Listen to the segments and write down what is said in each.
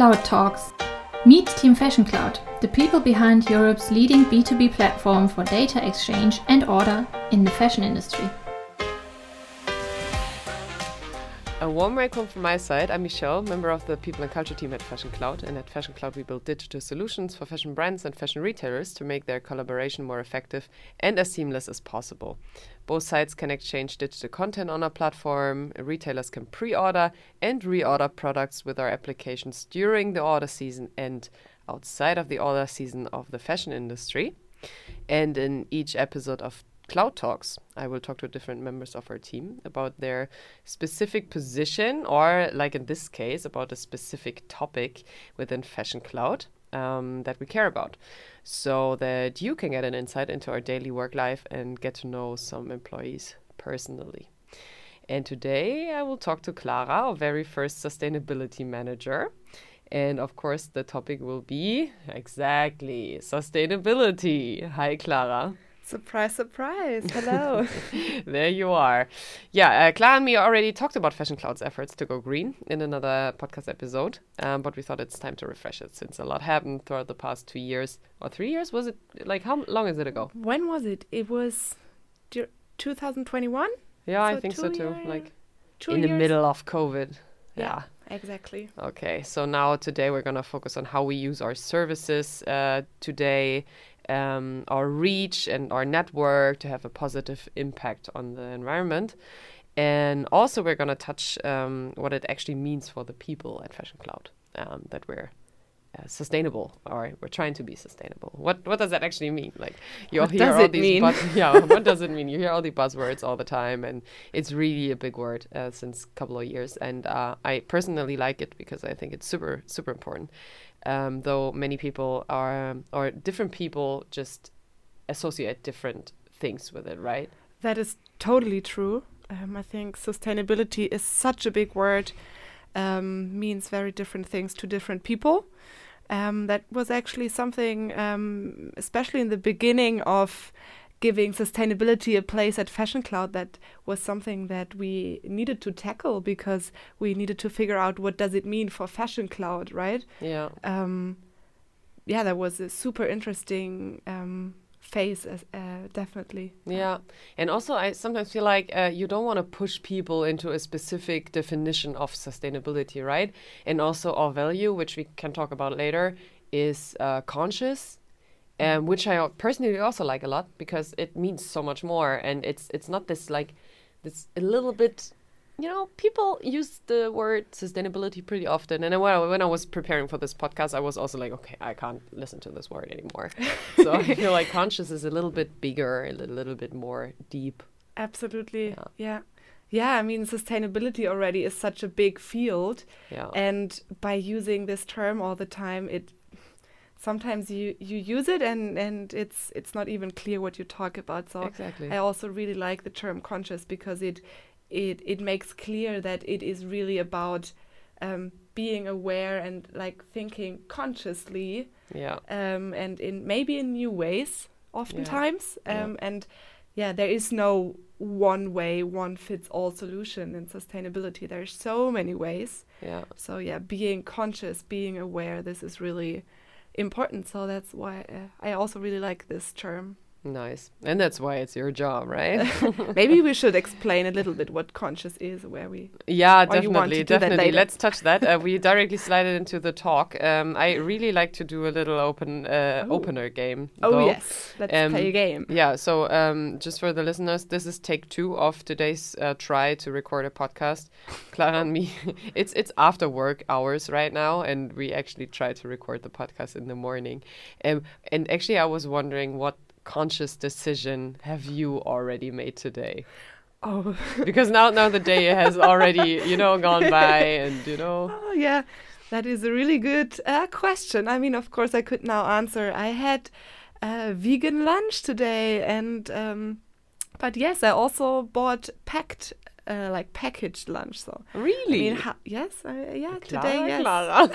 Cloud Talks. Meet Team Fashion Cloud, the people behind Europe's leading B2B platform for data exchange and order in the fashion industry. A warm welcome from my side. I'm Michelle, member of the People and Culture team at Fashion Cloud. And at Fashion Cloud, we build digital solutions for fashion brands and fashion retailers to make their collaboration more effective and as seamless as possible. Both sides can exchange digital content on our platform. Retailers can pre order and reorder products with our applications during the order season and outside of the order season of the fashion industry. And in each episode of Cloud Talks. I will talk to different members of our team about their specific position, or, like in this case, about a specific topic within Fashion Cloud um, that we care about, so that you can get an insight into our daily work life and get to know some employees personally. And today I will talk to Clara, our very first sustainability manager. And of course, the topic will be exactly sustainability. Hi, Clara. Surprise, surprise. Hello. there you are. Yeah, uh, Clara and me already talked about Fashion Cloud's efforts to go green in another podcast episode, um, but we thought it's time to refresh it since a lot happened throughout the past two years or three years. Was it like how long is it ago? When was it? It was 2021? Yeah, so I think so too. Like in years? the middle of COVID. yeah. yeah. Exactly. Okay, so now today we're going to focus on how we use our services uh, today um, our reach and our network to have a positive impact on the environment. And also, we're going to touch um, what it actually means for the people at Fashion Cloud um, that we're uh, sustainable or we're trying to be sustainable. What what does that actually mean? Like you what hear all these buzz- yeah, what does it mean? You hear all the buzzwords all the time, and it's really a big word uh, since a couple of years. And uh, I personally like it because I think it's super super important um, though many people are or different people just associate different things with it, right? That is totally true. Um, I think sustainability is such a big word, um, means very different things to different people. Um, that was actually something, um, especially in the beginning of giving sustainability a place at Fashion Cloud that was something that we needed to tackle because we needed to figure out what does it mean for Fashion Cloud, right? Yeah. Um, yeah, that was a super interesting um, phase, uh, definitely. Yeah, and also I sometimes feel like uh, you don't want to push people into a specific definition of sustainability, right? And also our value, which we can talk about later, is uh, conscious um, which I personally also like a lot because it means so much more, and it's it's not this like this a little bit. You know, people use the word sustainability pretty often, and when I, when I was preparing for this podcast, I was also like, okay, I can't listen to this word anymore. so I feel like conscious is a little bit bigger, a little bit more deep. Absolutely, yeah. yeah. Yeah, I mean, sustainability already is such a big field. Yeah. And by using this term all the time, it sometimes you you use it and and it's it's not even clear what you talk about so exactly. i also really like the term conscious because it it it makes clear that it is really about um, being aware and like thinking consciously yeah um, and in maybe in new ways oftentimes yeah. Um, yeah. and yeah there is no one way one fits all solution in sustainability there are so many ways yeah so yeah being conscious being aware this is really important. So that's why uh, I also really like this term. Nice. And that's why it's your job, right? Maybe we should explain a little bit what conscious is, where we. Yeah, definitely. Definitely. Let's touch that. Uh, we directly slide it into the talk. Um, I really like to do a little open uh, oh. opener game. Oh, though. yes. Let's um, play a game. Yeah. So, um, just for the listeners, this is take two of today's uh, try to record a podcast. Clara and me, it's, it's after work hours right now, and we actually try to record the podcast in the morning. Um, and actually, I was wondering what conscious decision have you already made today? Oh, because now now the day has already you know gone by, and you know. Oh yeah, that is a really good uh, question. I mean, of course, I could now answer. I had a vegan lunch today, and um, but yes, I also bought packed uh, like packaged lunch. So really, I mean, yes, uh, yeah, Clara, today, yes. Clara.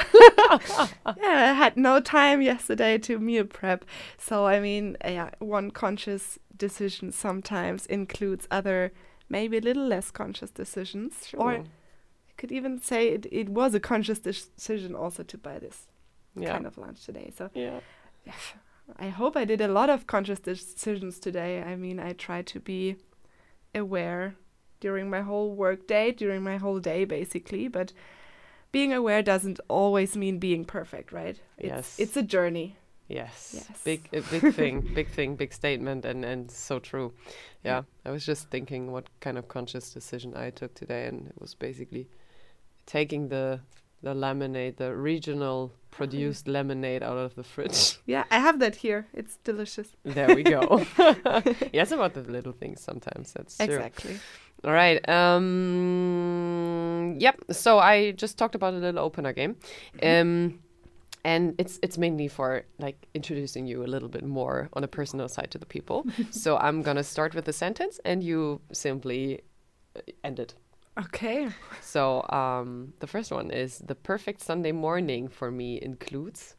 yeah, I had no time yesterday to meal prep. So I mean, uh, yeah, one conscious decision sometimes includes other, maybe a little less conscious decisions, sure. or could even say it, it was a conscious decision also to buy this Yeah. kind of lunch today. So Yeah. I hope I did a lot of conscious decisions today. I mean, I try to be aware during my whole work day, during my whole day, basically. But being aware doesn't always mean being perfect, right? It's, Yes. It's a journey. Yes. Yes. Big a big thing, big thing, big statement and and so true. Yeah. I was just thinking what kind of conscious decision I took today and it was basically taking the the lemonade, the regional produced lemonade out of the fridge. Yeah, I have that here. It's delicious. there we go. yes, about the little things sometimes. That's true. All right. Um, yep. So I just talked about a little opener game, um, and it's it's mainly for like introducing you a little bit more on a personal side to the people. so I'm gonna start with a sentence, and you simply uh, end it. Okay. So um, the first one is the perfect Sunday morning for me includes.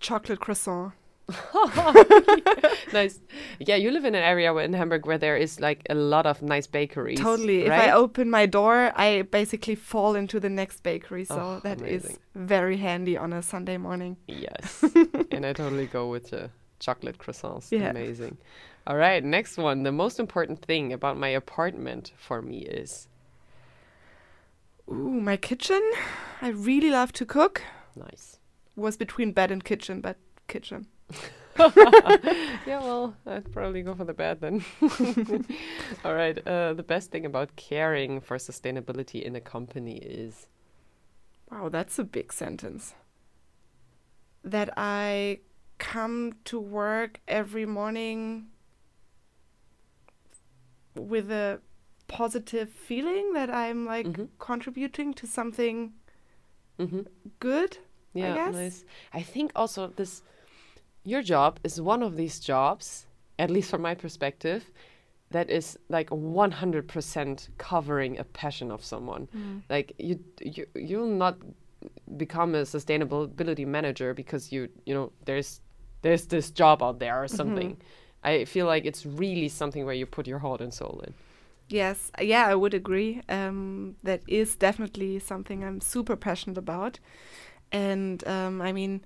Chocolate croissant. nice. Yeah, you live in an area in Hamburg where there is like a lot of nice bakeries. Totally. If? I open my door, I basically fall into the next bakery. So Oh, that is amazing. very handy on a Sunday morning. Yes. and I totally go with the chocolate croissants. Yeah. Amazing. All right, next one. The most important thing about my apartment for me is Ooh, my kitchen. I really love to cook. nice. Was between bed and kitchen, but kitchen. yeah, well, I'd probably go for the bed then. All right. Uh, the best thing about caring for sustainability in a company is Wow, that's a big sentence. That I come to work every morning with a positive feeling that I'm like Mhm. contributing to something hmm good. Yeah, guess. nice. I think also this your job is one of these jobs, at least from my perspective, that is like 100% covering a passion of someone. Like you you you'll not become a sustainability manager because you you know there's there's this job out there or something. I feel like it's really something where you put your heart and soul in. Yes, yeah, I would agree. Um, that is definitely something I'm super passionate about, and um, I mean,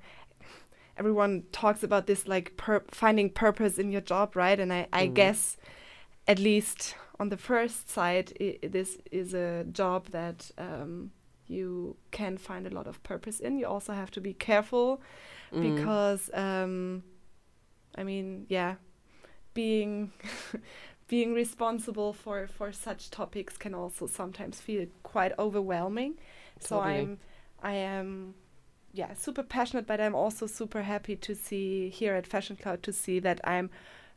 everyone talks about this like pur- finding purpose in your job, right? And I, I Mhm. guess, at least on the first side, i this is a job that um, you can find a lot of purpose in. You also have to be careful Mm. because um, I mean, yeah, being being responsible for for such topics can also sometimes feel quite overwhelming. So I'm I am yeah super passionate, but I'm also super happy to see here at Fashion Cloud to see that I'm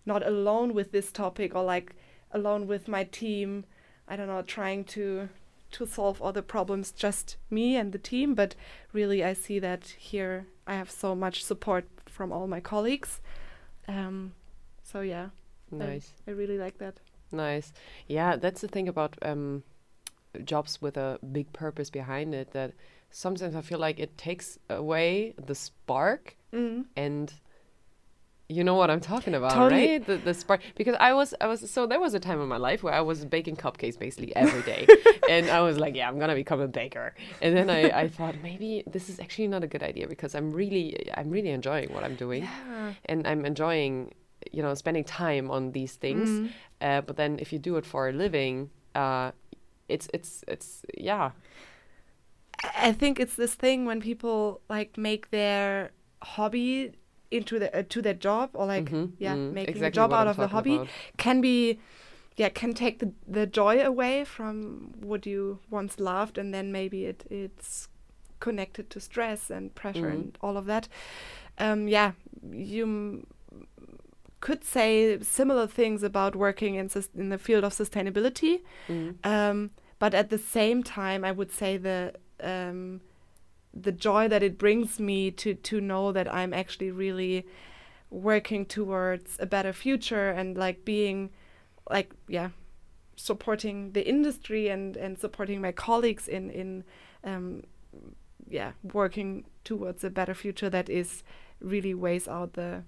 not alone with this topic or like alone with my team. I don't know, trying to to solve all the problems, just me and the team. But really, I see that here I have so much support from all my colleagues. Um, so yeah, I- nice. I really like that. Nice. Yeah, that's the thing about um, jobs with a big purpose behind it that sometimes I feel like it takes away the spark Mm. and you know what I'm talking about, Totally. right? The, the spark because I was I was so there was a time in my life where I was baking cupcakes basically every day, and I was like, yeah, I'm gonna become a baker. And then I, I thought maybe this is actually not a good idea because I'm really I'm really enjoying what I'm doing, Yeah. and I'm enjoying you know spending time on these things. Mm. Uh, but then if you do it for a living, uh, it's it's it's yeah I think it's this thing when people like make their hobby into the uh, to their job or like Mhm, yeah mm, making exactly a job out I'm of the hobby about. can be yeah can take the, the joy away from what you once loved and then maybe it it's connected to stress and pressure Mhm. and all of that um yeah you m- could say similar things about working in sus- in the field of sustainability Mm. um, but at the same time, I would say the um, the joy that it brings me to to know that I'm actually really working towards a better future and like being like yeah supporting the industry and and supporting my colleagues in in um, yeah working towards a better future that is really weighs out the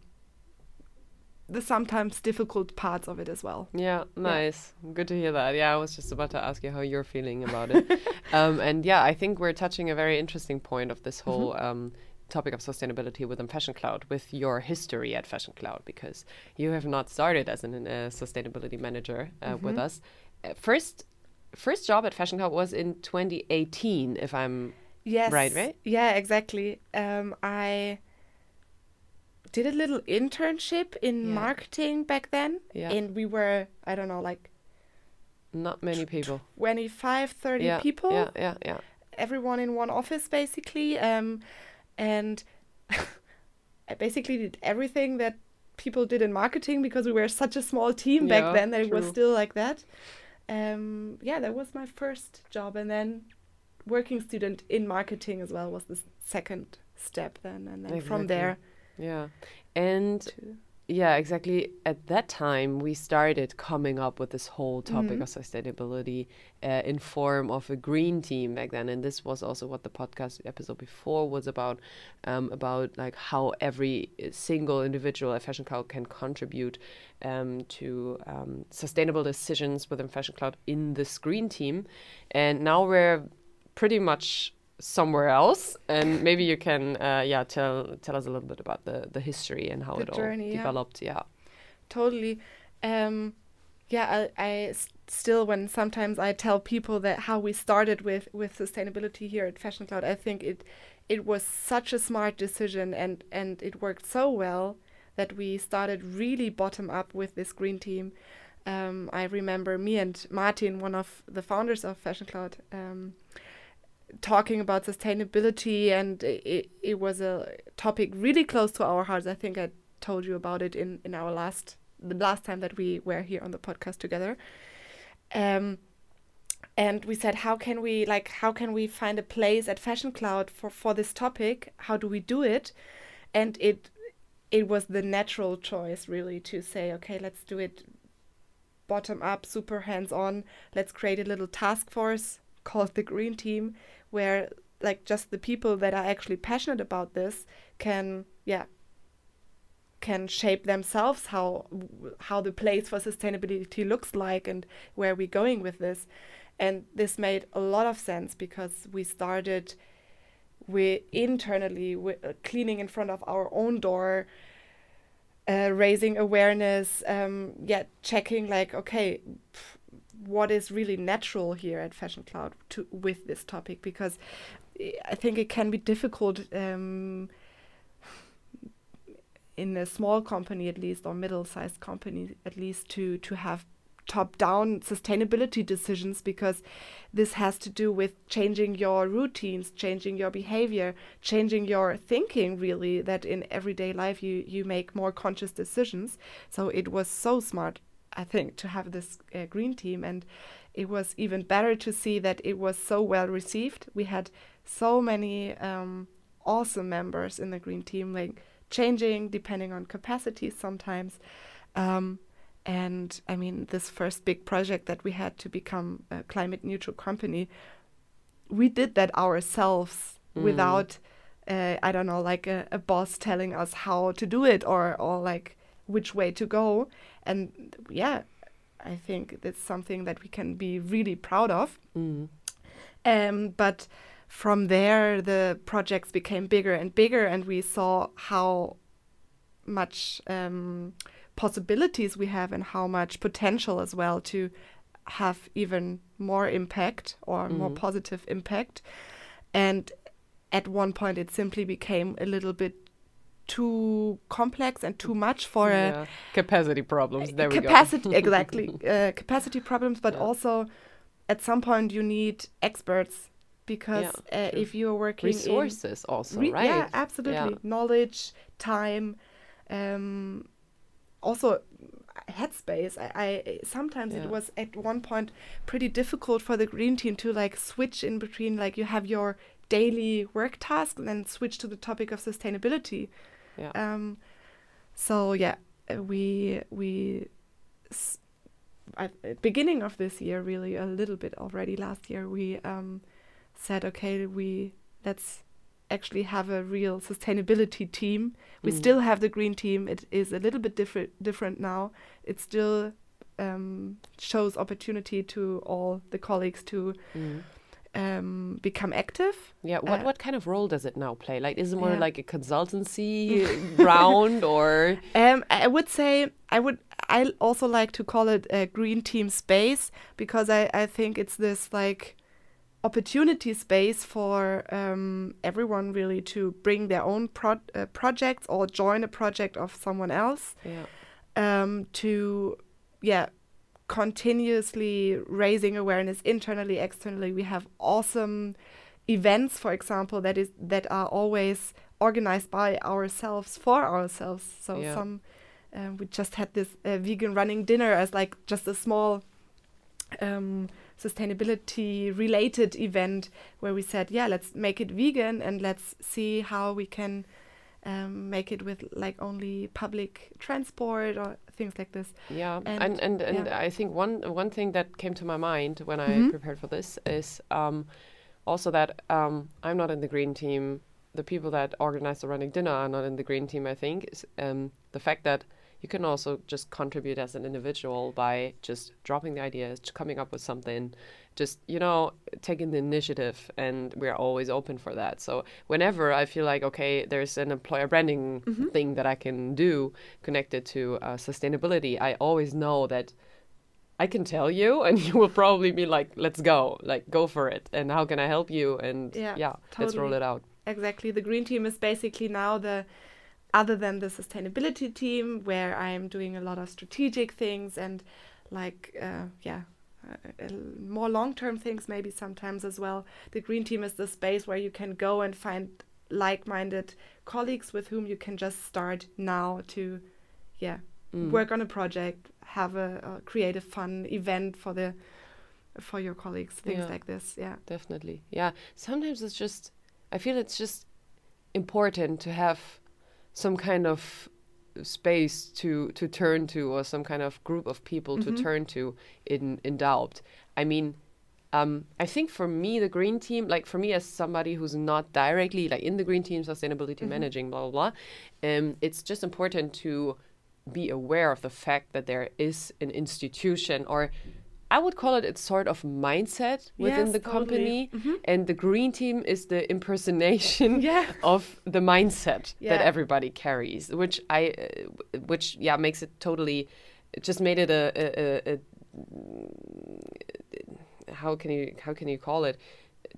the sometimes difficult parts of it as well. Yeah, nice. Good to hear that. Yeah, I was just about to ask you how you're feeling about it. um, and yeah, I think we're touching a very interesting point of this whole Mm-hmm. um, topic of sustainability within Fashion Cloud with your history at Fashion Cloud because you have not started as a uh, sustainability manager uh, Mm-hmm. with us. Uh, first, first job at Fashion Cloud was in 2018, if I'm Yes. Right, right? Yeah, exactly. Um, I did a little internship in Yeah. marketing back then. Yeah. And we were, I don't know, like not many people. 25, 30 yeah, people. Yeah, yeah, yeah. Everyone in one office, basically. Um, and I basically did everything that people did in marketing because we were such a small team Yeah, back then that it was still like that. Um, yeah, that was my first job. And then working student in marketing as well was the second step then. And then from there Yeah. And to. Yeah, exactly. At that time, we started coming up with this whole topic Mhm. of sustainability uh, in form of a green team back then, and this was also what the podcast episode before was about, um, about like how every uh, single individual at Fashion Cloud can contribute um, to um, sustainable decisions within Fashion Cloud in this green team, and now we're pretty much somewhere else and maybe you can uh, yeah tell tell us a little bit about the the history and how The it journey, all developed yeah Totally. Um, yeah, I, I still when sometimes I tell people that how we started with with sustainability here at Fashion Cloud, I think it it was such a smart decision and and it worked so well that we started really bottom up with this green team. Um, I remember me and Martin, one of the founders of Fashion Cloud, um, talking about sustainability, and it, it was a topic really close to our hearts. I think I told you about it in, in our last the last time that we were here on the podcast together. Um, and we said, how can we like how can we find a place at Fashion Cloud for for this topic? How do we do it? And it it was the natural choice really to say, okay, let's do it bottom up, super hands on. Let's create a little task force called the Green Team, where like just the people that are actually passionate about this can, yeah, can shape themselves how how the place for sustainability looks like and where we're going with this. And this made a lot of sense because we started we internally uh, cleaning in front of our own door uh, raising awareness um, yeah checking like okay pff, what is really natural here at fashion cloud to with this topic because i think it can be difficult um, in a small company at least or middle-sized company at least to to have top-down sustainability decisions because this has to do with changing your routines changing your behavior changing your thinking really that in everyday life you you make more conscious decisions. So it was so smart i think to have this uh, green team and it was even better to see that it was so well received we had so many um, awesome members in the green team like changing depending on capacity sometimes um, and I mean, this first big project that we had to become a climate neutral company, we did that ourselves Mm. without, uh, I don't know, like a, a boss telling us how to do it or, or like which way to go. And yeah, I think that's something that we can be really proud of. mm. Um, but from there, the projects became bigger and bigger, and we saw how much um, possibilities we have and how much potential as well to have even more impact or more Mhm. positive impact. And at one point, it simply became a little bit too complex and too much for a capacity problems. There we capacity go exactly uh, capacity problems but Yeah. also at some point you need experts because uh, if you're working in resources also re- right? yeah absolutely. Knowledge time um also headspace. I, I sometimes Yeah. it was at one point pretty difficult for the green team to like switch in between like you have your daily work task and then switch to the topic of sustainability yeah um, so yeah, uh, we we s- at the beginning of this year, really a little bit already last year, we um, said okay, we let's actually have a real sustainability team. We Mm. still have the green team. It is a little bit different different now. It still um, shows opportunity to all the colleagues to Mm. Um, become active. Yeah, what Uh, what kind of role does it now play? Like, is it more Yeah. like a consultancy round or? Um, I would say I would. I also like to call it a green team space because I, I think it's this like opportunity space for um, everyone really to bring their own pro- uh, projects or join a project of someone else Yeah. um, to yeah continuously raising awareness internally externally we have awesome events for example that is that are always organized by ourselves for ourselves so Yeah. some um, we just had this uh, vegan running dinner as like just a small um, sustainability related event where we said yeah let's make it vegan and let's see how we can um, make it with like only public transport or things like this Yeah, And- and and and, yeah. I think one one thing that came to my mind when I Mhm. prepared for this is um, also that um, I'm not in the green team. The people that organize the running dinner are not in the green team. I think is um, the fact that you can also just contribute as an individual by just dropping the ideas, coming up with something, just you know taking the initiative, and we're always open for that. So whenever I feel like okay, there's an employer branding thing that I can do connected to uh, sustainability, I always know that I can tell you, and you will probably be like, "Let's go, like go for it." And how can I help you? And Yeah, yeah, let's roll it out. exactly the green team is basically now the other than the sustainability team where i'm doing a lot of strategic things and like uh, yeah uh, uh, more long-term things maybe sometimes as well the green team is the space where you can go and find like-minded colleagues with whom you can just start now to yeah Mm. work on a project have a, a creative fun event for the for your colleagues things Yeah. like this yeah Definitely. Yeah. Sometimes it's just, I feel it's just important to have some kind of space to to turn to or some kind of group of people to Mhm. turn to in in doubt. I mean, um, I think for me the green team, like for me as somebody who's not directly like in the green team, sustainability Mhm. managing, blah blah blah, um, it's just important to be aware of the fact that there is an institution or I would call it a sort of mindset within Yes, the totally. company Mhm. and the green team is the impersonation yeah of the mindset that everybody carries which i uh, which yeah makes it totally just made it a, a, a, a how can you how can you call it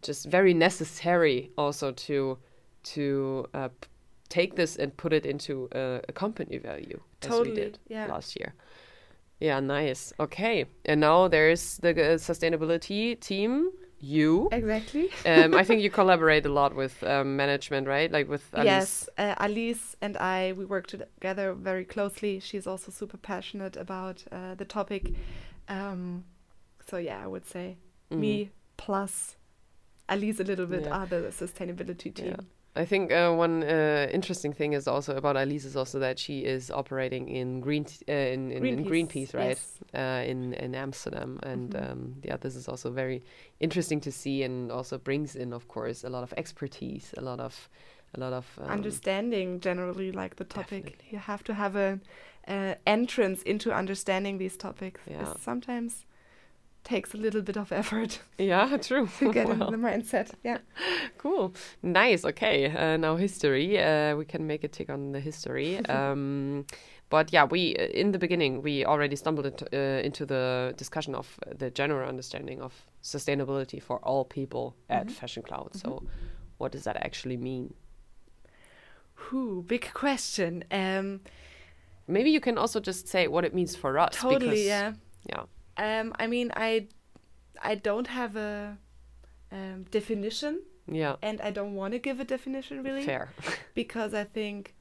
just very necessary also to to uh, take this and put it into a, a company value as we did yeah. last year yeah nice okay and now there's the uh, sustainability team you exactly um, I think you collaborate a lot with um, management, right? Like with Alice. Yes, uh, Alice and I, we work together very closely. She's also super passionate about uh, the topic. Um, so yeah, I would say Mhm. me plus Alice a little bit Yeah. are the sustainability team. Yeah. I think uh, one uh, interesting thing is also about Alice is also that she is operating in Green uh, in, in, in Greenpeace, right? yes. Uh, in in Amsterdam, and Mhm. um, yeah, this is also very interesting to see, and also brings in, of course, a lot of expertise, a lot of a lot of um, understanding generally like the topic. definitely. You have to have an a entrance into understanding these topics. Yeah. Sometimes takes a little bit of effort Yeah, true. to get in the mindset. Yeah. Cool. Nice. Okay. Uh, now history. Uh, we can make a tick on the history. um, but yeah, we uh, in the beginning we already stumbled into, uh, into the discussion of the general understanding of sustainability for all people at Mhm. Fashion Cloud. So, what does that actually mean? Whew, big question. Um, Maybe you can also just say what it means for us. totally. because, Yeah. Yeah. Um, I mean, I, I don't have a um, definition, Yeah. and I don't want to give a definition really, Fair. because I think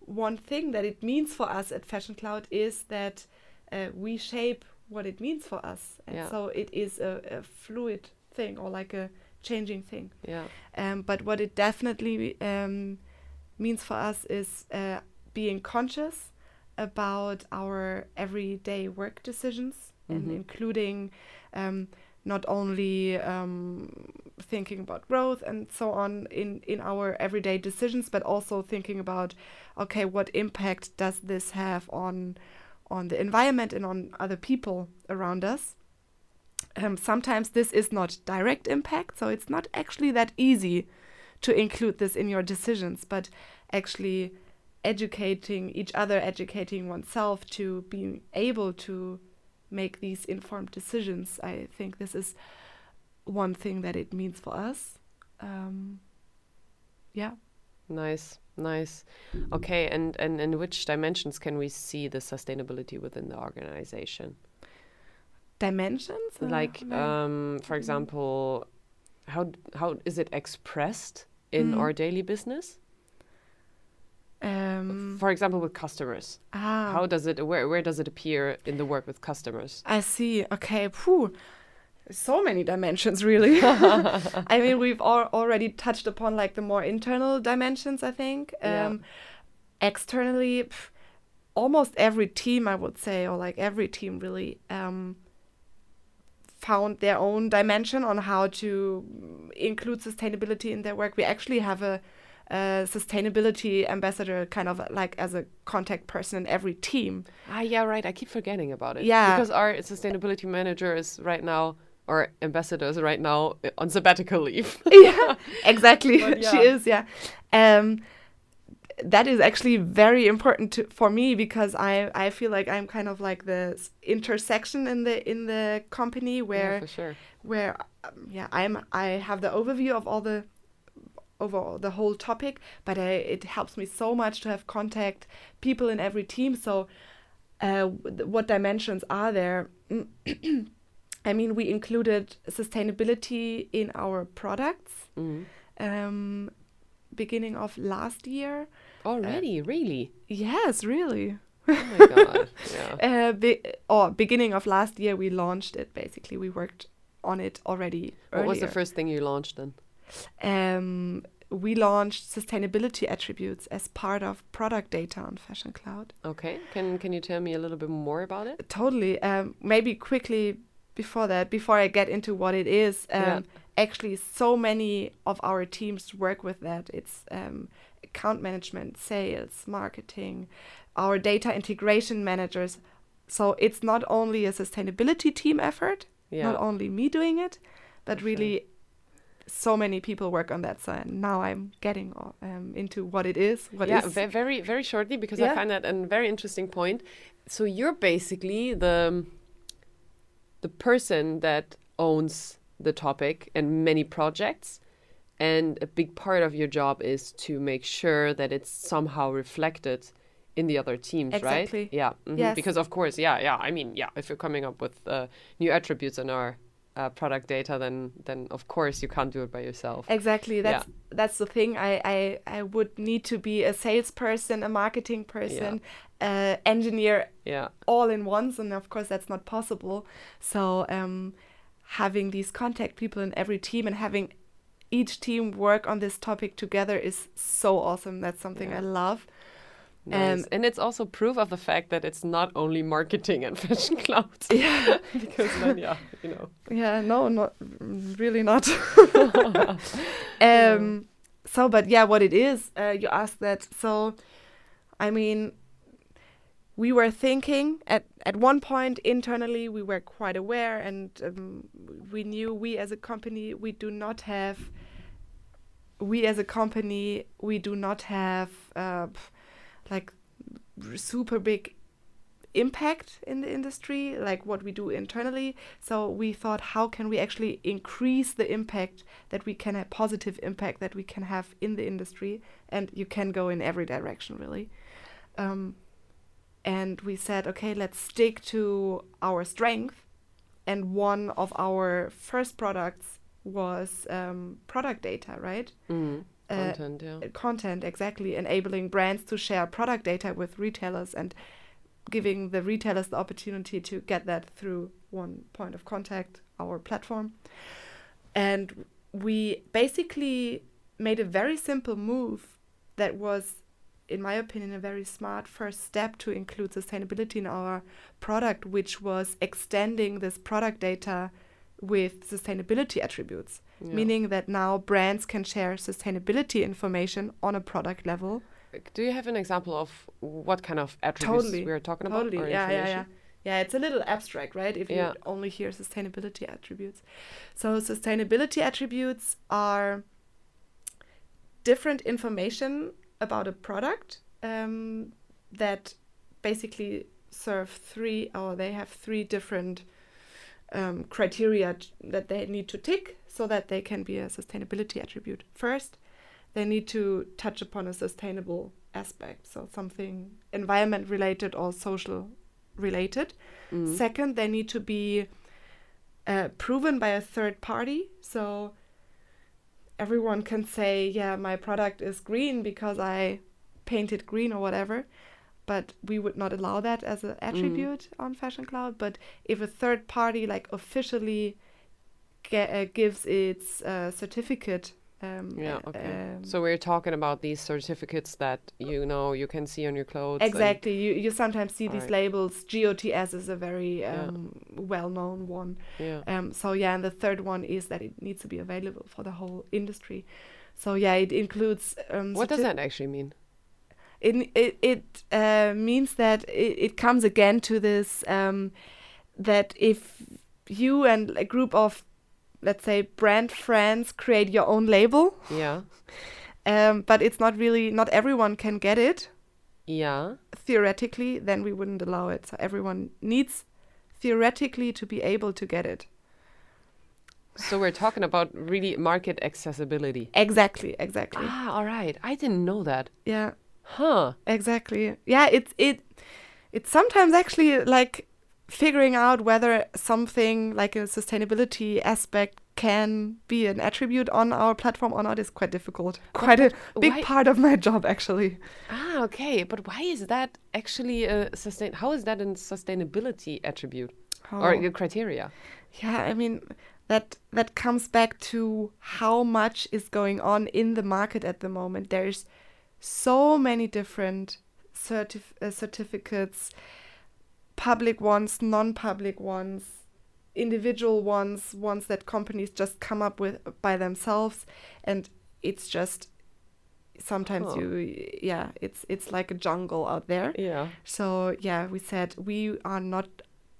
one thing that it means for us at Fashion Cloud is that uh, we shape what it means for us, and Yeah. so it is a, a fluid thing or like a changing thing. yeah. Um, but what it definitely um, means for us is uh, being conscious about our everyday work decisions and Mhm. including um, not only um, thinking about growth and so on in in our everyday decisions but also thinking about okay what impact does this have on on the environment and on other people around us um, sometimes this is not direct impact so it's not actually that easy to include this in your decisions but actually educating each other educating oneself to be able to make these informed decisions i think this is one thing that it means for us. Um, yeah. Nice, nice. Okay, and, and in which dimensions can we see the sustainability within the organization? Dimensions? Like, um, for example, how how is it expressed in mm. our daily business? Um, for example, with customers. Ah. How does it? Where where does it appear in the work with customers? I see. Okay. Phew so many dimensions really i mean we've all already touched upon like the more internal dimensions i think um, yeah. externally pff, almost every team i would say or like every team really um, found their own dimension on how to include sustainability in their work we actually have a, a sustainability ambassador kind of like as a contact person in every team ah yeah right i keep forgetting about it yeah because our sustainability manager is right now or ambassadors right now uh, on sabbatical leave. yeah, exactly. Yeah. She is, yeah. Um, that is actually very important to, for me because I, I feel like I'm kind of like the intersection in the in the company where yeah, sure. where um, yeah I'm I have the overview of all the over the whole topic, but I, it helps me so much to have contact people in every team. So, uh, what dimensions are there? I mean, we included sustainability in our products. Mm. Um, beginning of last year. Already, uh, really? Yes, really. Oh my god! Yeah. uh, be or beginning of last year, we launched it. Basically, we worked on it already. What earlier. was the first thing you launched then? Um, we launched sustainability attributes as part of product data on Fashion Cloud. Okay, can can you tell me a little bit more about it? Totally. Um, maybe quickly before that, before I get into what it is, um, yeah. actually, so many of our teams work with that. It's um, account management, sales, marketing, our data integration managers. So it's not only a sustainability team effort, yeah. not only me doing it, but really. So many people work on that so Now I'm getting um, into what it is. What yeah, is very very shortly because yeah. I find that a very interesting point. So you're basically the the person that owns the topic and many projects. And a big part of your job is to make sure that it's somehow reflected in the other teams, exactly. right? Yeah. Mm -hmm. yes. Because of course, yeah, yeah. I mean, yeah. If you're coming up with uh, new attributes in our uh, product data, then then of course you can't do it by yourself. Exactly. That's yeah. that's the thing. I, I I would need to be a salesperson, a marketing person, uh, engineer yeah. all in once and of course that's not possible so um, having these contact people in every team and having each team work on this topic together is so awesome that's something yeah. i love Nice. Um, and it's also proof of the fact that it's not only marketing and fashion cloud. Yeah. because then, yeah, you know. Yeah, no, not really not. um, yeah. So, but yeah, what it is, uh, you asked that. So, I mean, we were thinking at, at one point internally we were quite aware and um, we knew we as a company we do not have we as a company we do not have uh, like super big impact in the industry like what we do internally so we thought how can we actually increase the impact that we can have positive impact that we can have in the industry and you can go in every direction really um, and we said, okay, let's stick to our strength. And one of our first products was um, product data, right? Mm. Uh, content, yeah. Content, exactly. Enabling brands to share product data with retailers and giving the retailers the opportunity to get that through one point of contact, our platform. And we basically made a very simple move that was in my opinion, a very smart first step to include sustainability in our product, which was extending this product data with sustainability attributes, Yeah. meaning that now brands can share sustainability information on a product level. Do you have an example of what kind of attributes Totally. we are talking about? Totally, yeah, yeah, yeah. information? Yeah, it's a little abstract, right? If Yeah. you only hear sustainability attributes. So, sustainability attributes are different information about a product um, that basically serve three, or they have three different um, criteria that they need to tick so that they can be a sustainability attribute. First, they need to touch upon a sustainable aspect, so something environment related or social related. Mm. Second, they need to be uh, proven by a third party. So everyone can say, yeah, my product is green because I painted green or whatever. But we would not allow that as an attribute on Fashion Cloud. But if a third party, like officially, uh, gives its uh, certificate, um, Yeah, uh, okay. um, so we're talking about these certificates that you know you can see on your clothes. Exactly. You you sometimes see these Alright. labels. GOTS is a very Yeah. um, well-known one. yeah. Um, so yeah, and the third one is that it needs to be available for the whole industry. So yeah, it includes. Um, What does that actually mean? It it it uh, means that it, it comes again to this um, that if you and a group of let's say brand friends create your own label, Yeah. um, but it's not really not everyone can get it. Yeah. theoretically, then we wouldn't allow it. So everyone needs theoretically to be able to get it. So we're talking about really market accessibility. Exactly, exactly. Ah, all right. I didn't know that. Yeah, Huh. exactly. Yeah, it's it it's sometimes actually like figuring out whether something like a sustainability aspect can be an attribute on our platform or not is quite difficult. Quite a big why- part of my job actually. Ah, okay. But why is that actually a sustain? How is that a sustainability attribute or Oh. a criteria? Yeah, I mean that that comes back to how much is going on in the market at the moment. There's so many different certif- uh, certificates, public ones, non-public ones, individual ones, ones that companies just come up with by themselves, and it's just sometimes you yeah it's it's like a jungle out there Yeah. so yeah, we said we are not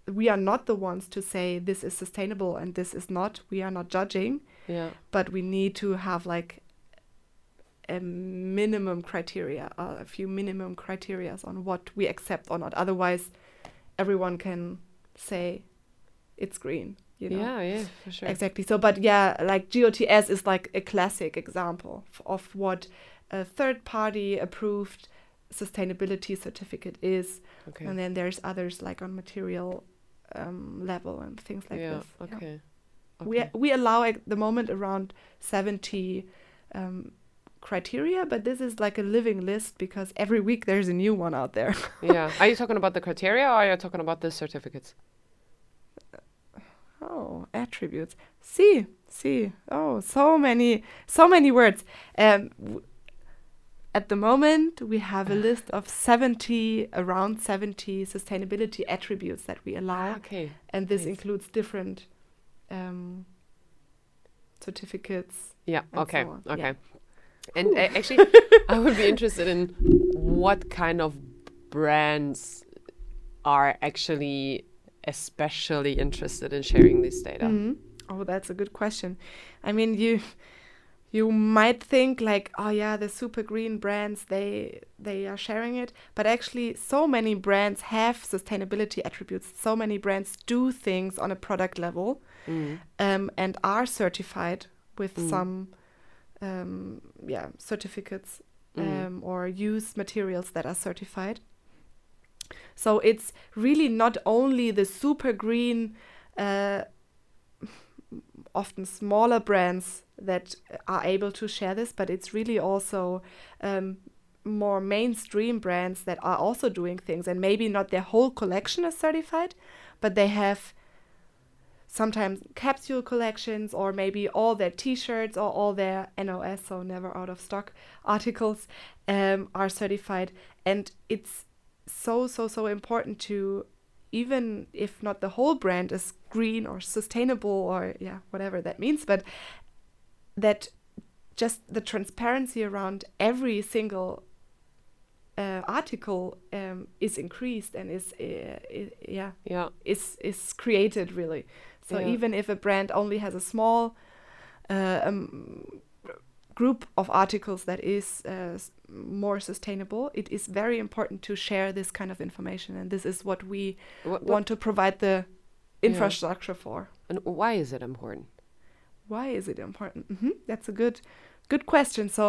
we are not the ones to say this is sustainable and this is not. We are not judging, Yeah. but we need to have like a minimum criteria, uh, a few minimum criterias on what we accept or not. Otherwise, everyone can say it's green. You know? Yeah. Yeah. For sure. Exactly. So, but yeah, like GOTS is like a classic example of what a third party approved sustainability certificate is. Okay. And then there's others like on material um, level and things like yeah. this. Yeah. Okay. We we allow at the moment around 70 um, criteria, but this is like a living list because every week there's a new one out there. yeah. Are you talking about the criteria or are you talking about the certificates? Oh, attributes. See, see. Oh, so many, so many words. Um, at the moment, we have a list of 70, around 70 sustainability attributes that we allow. Okay. and this nice. includes different um, certificates. Yeah. Okay. so okay. Yeah. And actually, I would be interested in what kind of brands are actually especially interested in sharing this data. Mhm. Oh, that's a good question. I mean, you you might think like, oh yeah, the super green brands they they are sharing it, but actually, so many brands have sustainability attributes. So many brands do things on a product level Mm. um, and are certified with Mm. some um, yeah certificates Mm. um, or use materials that are certified. So it's really not only the super green, uh, often smaller brands that are able to share this, but it's really also um, more mainstream brands that are also doing things, and maybe not their whole collection is certified, but they have sometimes capsule collections or maybe all their t-shirts or all their NOS so never out of stock articles um, are certified and it's so so so important to even if not the whole brand is green or sustainable or yeah whatever that means but that just the transparency around every single uh, article um, is increased and is uh, i- yeah Yeah. is is created really so Yeah. even if a brand only has a small uh, um, group of articles that is uh, more sustainable it is very important to share this kind of information and this is what we What, want to provide the infrastructure for and why is it important? why is it important hmm that's a good good question so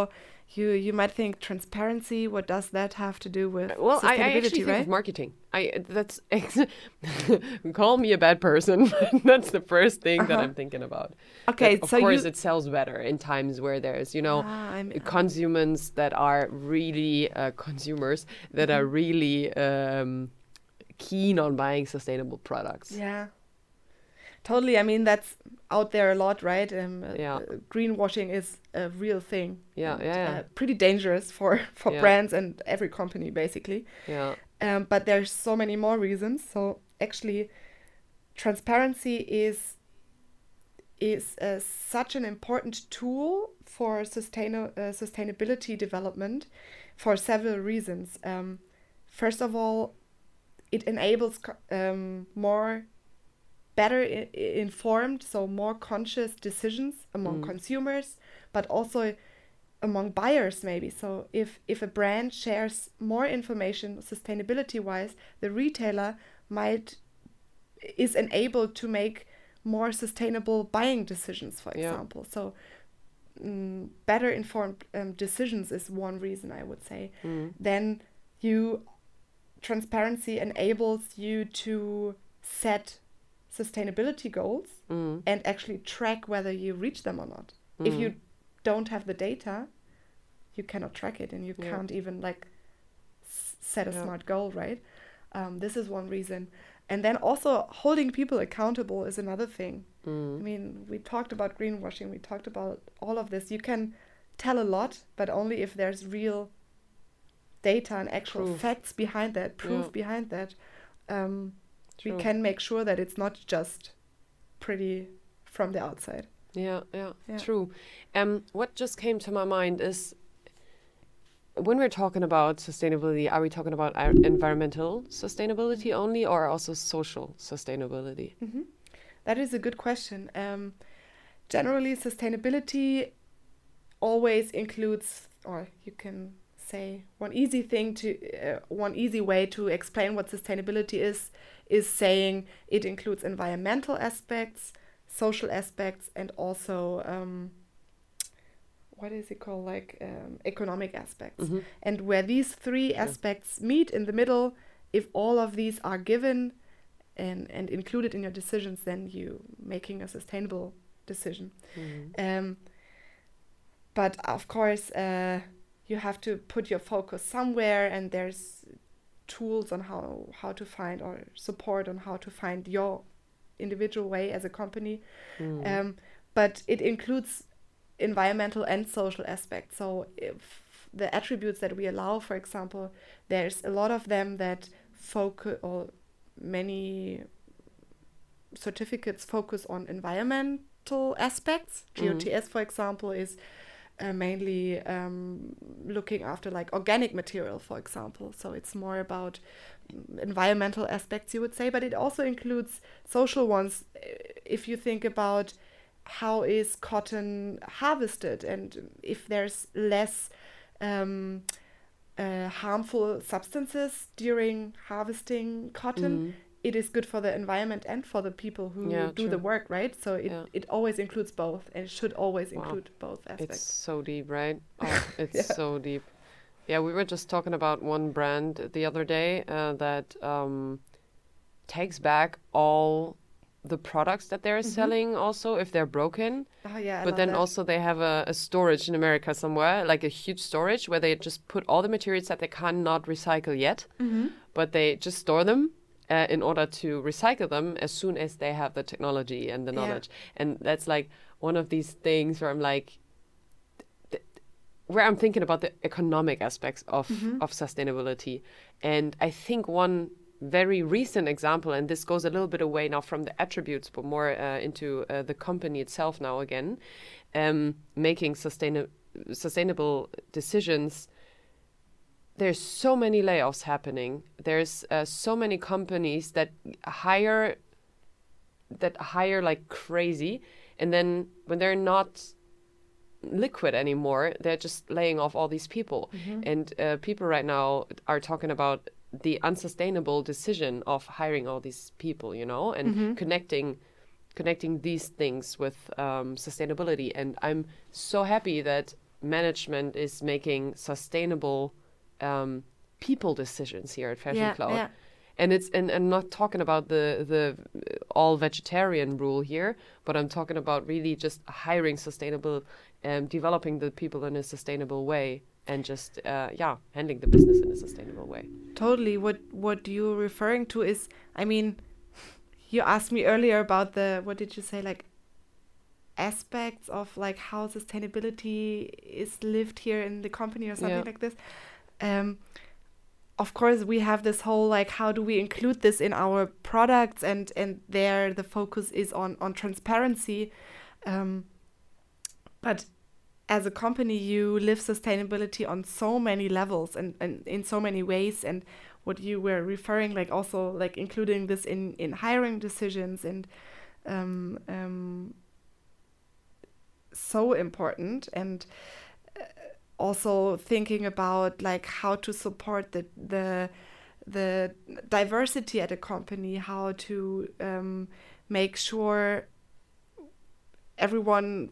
you you might think transparency what does that have to do with Well, I, I actually think of marketing. I that's call me a bad person. that's the first thing that Uh-huh. I'm thinking about. okay That, of so course, you it sells better in times where there's you know Ah, consumers that are really uh, consumers that are Mm-hmm. really um, keen on buying sustainable products. Yeah. Totally. I mean, that's out there a lot, right? Um, uh, Yeah. uh, greenwashing is a real thing. Yeah, and, yeah, yeah. Uh, pretty dangerous for, for Yeah. brands and every company, basically. Yeah, Um, but there's so many more reasons. So actually, transparency is is uh, such an important tool for sustain uh, sustainability development for several reasons. Um, first of all, it enables um, more better informed, so more conscious decisions among Mm. consumers, but also among buyers maybe. So if if a brand shares more information sustainability wise, the retailer might is enabled to make more sustainable buying decisions, for Yeah. example. So mm, better informed um, decisions is one reason I would say. Mm. Then you transparency enables you to set sustainability goals Mm. and actually track whether you reach them or not. If you don't have the data, you cannot track it and you Yeah. can't even like s- set a Yeah. smart goal, right? Um, this is one reason. And then also holding people accountable is another thing. I Mm. mean, we talked about greenwashing, we talked about all of this. You can tell a lot, but only if there's real data and actual Proof. facts behind that, proof Yeah. behind that. Um, we can make sure that it's not just pretty from the outside. Yeah, yeah, Yeah. true. Um, what just came to my mind is when we're talking about sustainability, are we talking about environmental sustainability only or also social sustainability? That is a good question. Um, generally, sustainability always includes, or you can say, one easy thing to, uh, one easy way to explain what sustainability is, is saying it includes environmental aspects, social aspects, and also, um, what is it called, like um, economic aspects. Mhm. And where these three aspects meet in the middle, if all of these are given and, and included in your decisions, then you making a sustainable decision. Mhm. Um, but of course, uh, you have to put your focus somewhere, and there's tools on how how to find or support on how to find your individual way as a company. Mm. Um, but it includes environmental and social aspects. So if the attributes that we allow, for example, there's a lot of them that focus or many certificates focus on environmental aspects. Mhm. GOTS, for example, is uh, mainly um, looking after like organic material, for example. So it's more about mm, environmental aspects, you would say, but it also includes social ones. If you think about how is cotton harvested and if there's less um, uh, harmful substances during harvesting cotton, Mm. It is good for the environment and for the people who Yeah, do the work, right? So it, Yeah. it always includes both and should always Wow. include both aspects. It's so deep, right? Oh, it's Yeah. so deep. Yeah, we were just talking about one brand the other day uh, that um, takes back all the products that they're selling also if they're broken. Oh, yeah, but then that. also they have a, a storage in America somewhere, like a huge storage where they just put all the materials that they cannot recycle yet, Mm-hmm. but they just store them uh, in order to recycle them as soon as they have the technology and the Yeah. knowledge. And that's like one of these things where I'm like, where I'm thinking about the economic aspects of Mm-hmm. of sustainability, and I think one very recent example, and this goes a little bit away now from the attributes, but more uh, into uh, the company itself now again, um, making sustainable sustainable decisions. There's so many layoffs happening. There's uh, so many companies that hire that hire like crazy, and then when they're not liquid anymore, they're just laying off all these people. And uh, people right now are talking about the unsustainable decision of hiring all these people, you know, and connecting connecting these things with um, sustainability. And I'm so happy that management is making sustainable um, people decisions here at Fashion Yeah, Cloud. yeah. And it's and I'm not talking about the the all vegetarian rule here, but I'm talking about really just hiring sustainable, um, developing the people in a sustainable way, and just uh, yeah, handling the business in a sustainable way. totally what what you're referring to is i mean you asked me earlier about the what did you say like aspects of like how sustainability is lived here in the company or something Yeah. like this um of course we have this whole like how do we include this in our products? And and there the focus is on on transparency. Um but as a company you live sustainability on so many levels and, and in so many ways. And what you were referring like also like including this in in hiring decisions and um, um, so important. And also thinking about like how to support the the the diversity at a company how to um, make sure everyone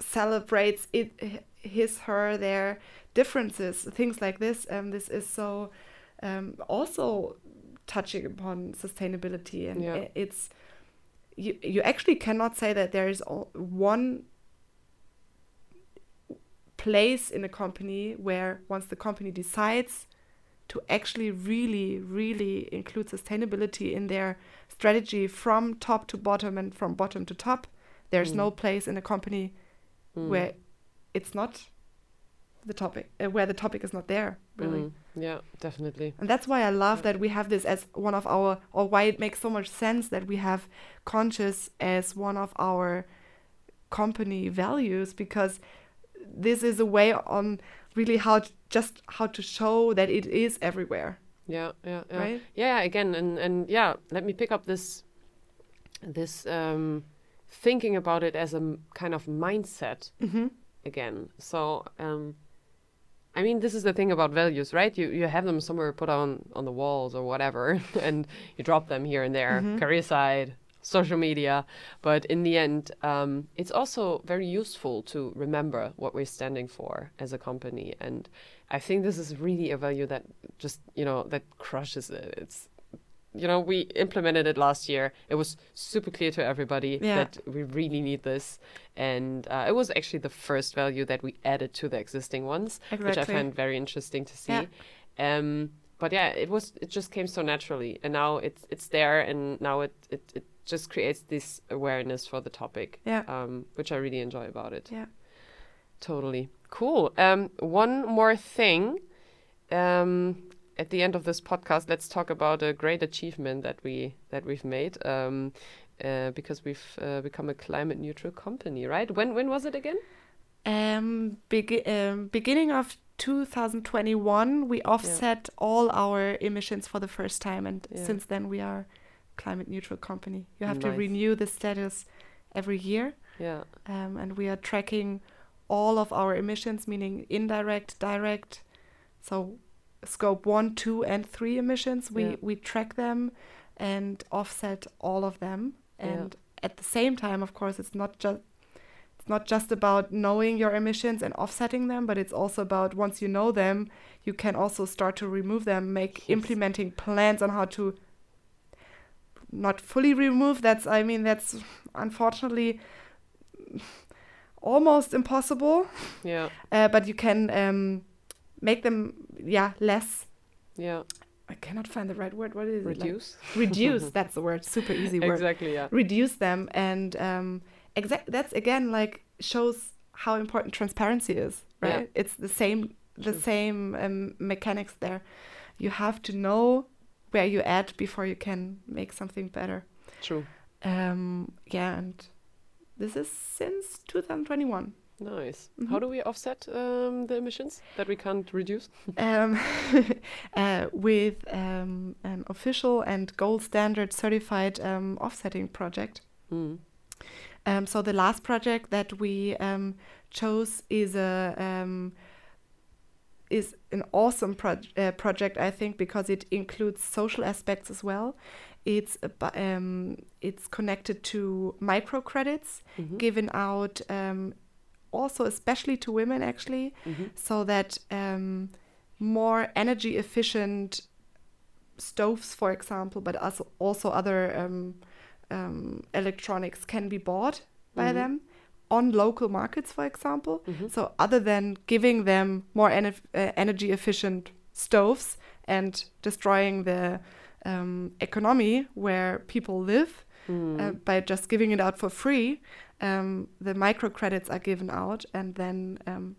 celebrates it his her their differences things like this um this is so um also touching upon sustainability and Yeah. it's you you actually cannot say that there is one place in a company where once the company decides to actually really really include sustainability in their strategy from top to bottom and from bottom to top there's Mm. no place in a company Mm. where it's not the topic uh, where the topic is not there really Mm. Yeah, definitely. and that's why i love that we have this as one of our or why it makes so much sense that we have conscious as one of our company values because this is a way on really how to, just how to show that it is everywhere Yeah, yeah, yeah. right yeah again and and yeah let me pick up this this um thinking about it as a m- kind of mindset mm-hmm. again so um i mean this is the thing about values right you you have them somewhere put on on the walls or whatever and you drop them here and there Mhm. career side social media but in the end um, it's also very useful to remember what we're standing for as a company. And i think this is really a value that just you know that crushes it. It's you know we implemented it last year. It was super clear to everybody Yeah. that we really need this. And uh, it was actually the first value that we added to the existing ones which i find very interesting to see. Yeah. um but yeah it was it just came so naturally. And now it's it's there and now it it, it just creates this awareness for the topic Yeah. um which i really enjoy about it. Yeah. totally. Cool. Um one more thing. Um at the end of this podcast let's talk about a great achievement that we that we've made um uh, because we've uh, become a climate neutral company right? When when was it again? Um, begi- um, beginning of 2021, we offset all our emissions for the first time, and Yeah. since then we are climate neutral company. You have to renew the status every year, yeah um, and we are tracking all of our emissions, meaning indirect, direct. So, scope one, two, and three emissions. We Yeah. we track them and offset all of them, Yeah. and at the same time, of course, it's not just it's not just about knowing your emissions and offsetting them, but it's also about once you know them, you can also start to remove them, make Yes. implementing plans on how to not fully remove. That's I mean that's unfortunately almost impossible, yeah uh, but you can um, make them yeah less. yeah I cannot find the right word. What is it? Like- reduce reduce. That's the word. Super easy word exactly yeah reduce them and um exact that's again like shows how important transparency is Yeah. right it's the same the same um, mechanics there you have to know where you add before you can make something better. True. Um, yeah, and this is since 2021. Nice. Mhm. How do we offset um, the emissions that we can't reduce? um, uh, with um, an official and gold standard certified um, offsetting project. Mm. Um, so the last project that we um, chose is a um, is an awesome proj- uh, project, I think, because it includes social aspects as well. It's um, it's connected to microcredits Mhm. given out um, also especially to women actually Mhm. so that um, more energy efficient stoves, for example, but also, also other um, um, electronics can be bought by Mhm. them on local markets, for example. Mhm. So, other than giving them more ener- uh, energy efficient stoves and destroying the um, economy where people live Mm. uh, by just giving it out for free, um, the microcredits are given out, and then um,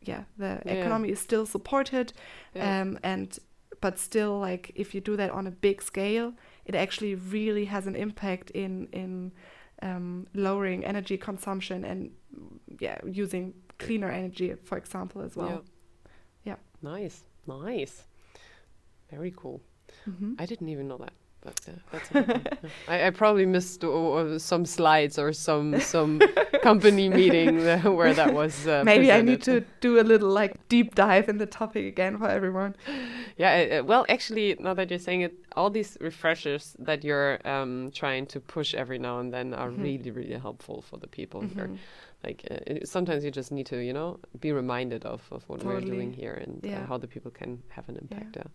yeah, the Yeah. economy is still supported, Yeah. um, and but still, like if you do that on a big scale, it actually really has an impact in in um, lowering energy consumption and yeah, using cleaner energy, for example, as well. Yeah. Nice. Nice. Very cool. Mhm. I didn't even know that. But uh, that's. Yeah. I, I probably missed uh, some slides or some some company meeting where that was. Uh, Maybe I need to do a little like deep dive in the topic again for everyone. Yeah, uh, uh, well, actually, now that you're saying it, all these refreshers that you're um, trying to push every now and then are Mhm. really, really helpful for the people here. Mhm. Like, uh, it- sometimes you just need to, you know, be reminded of, of what we're doing here and uh, Yeah. how the people can have an impact. Yeah.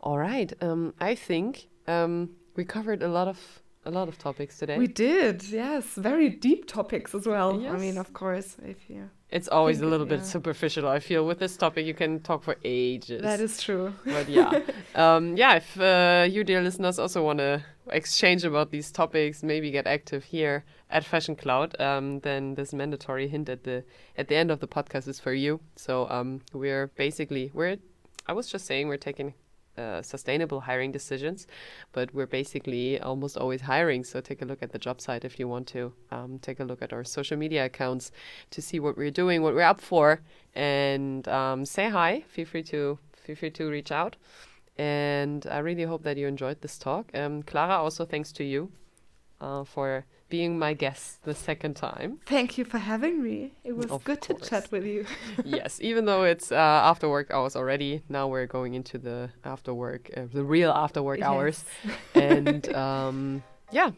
All right. Um, I think um, we covered a lot of a lot of topics today. We did, yes, very deep topics as well. I mean, of course, if you it's always a little bit yeah. superficial. I feel with this topic, you can talk for ages. that is true. but yeah um, yeah if uh, you dear listeners also want to exchange about these topics maybe get active here at fashion cloud um, then this mandatory hint at the at the end of the podcast is for you so um, we're basically we're i was just saying we're taking uh, sustainable hiring decisions but we're basically almost always hiring. So take a look at the job site if you want to um, take a look at our social media accounts to see what we're doing what we're up for. And um, say hi. Feel free to feel free to reach out. And i really hope that you enjoyed this talk. Um, clara also thanks to you uh, for being my guest the second time Thank you for having me. It was Of good to chat with you. yes even though it's uh, after work hours already now we're going into the after work uh, the real after work hours and um, yeah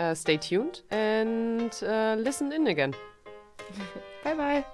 uh, stay tuned and uh, listen in again Bye bye.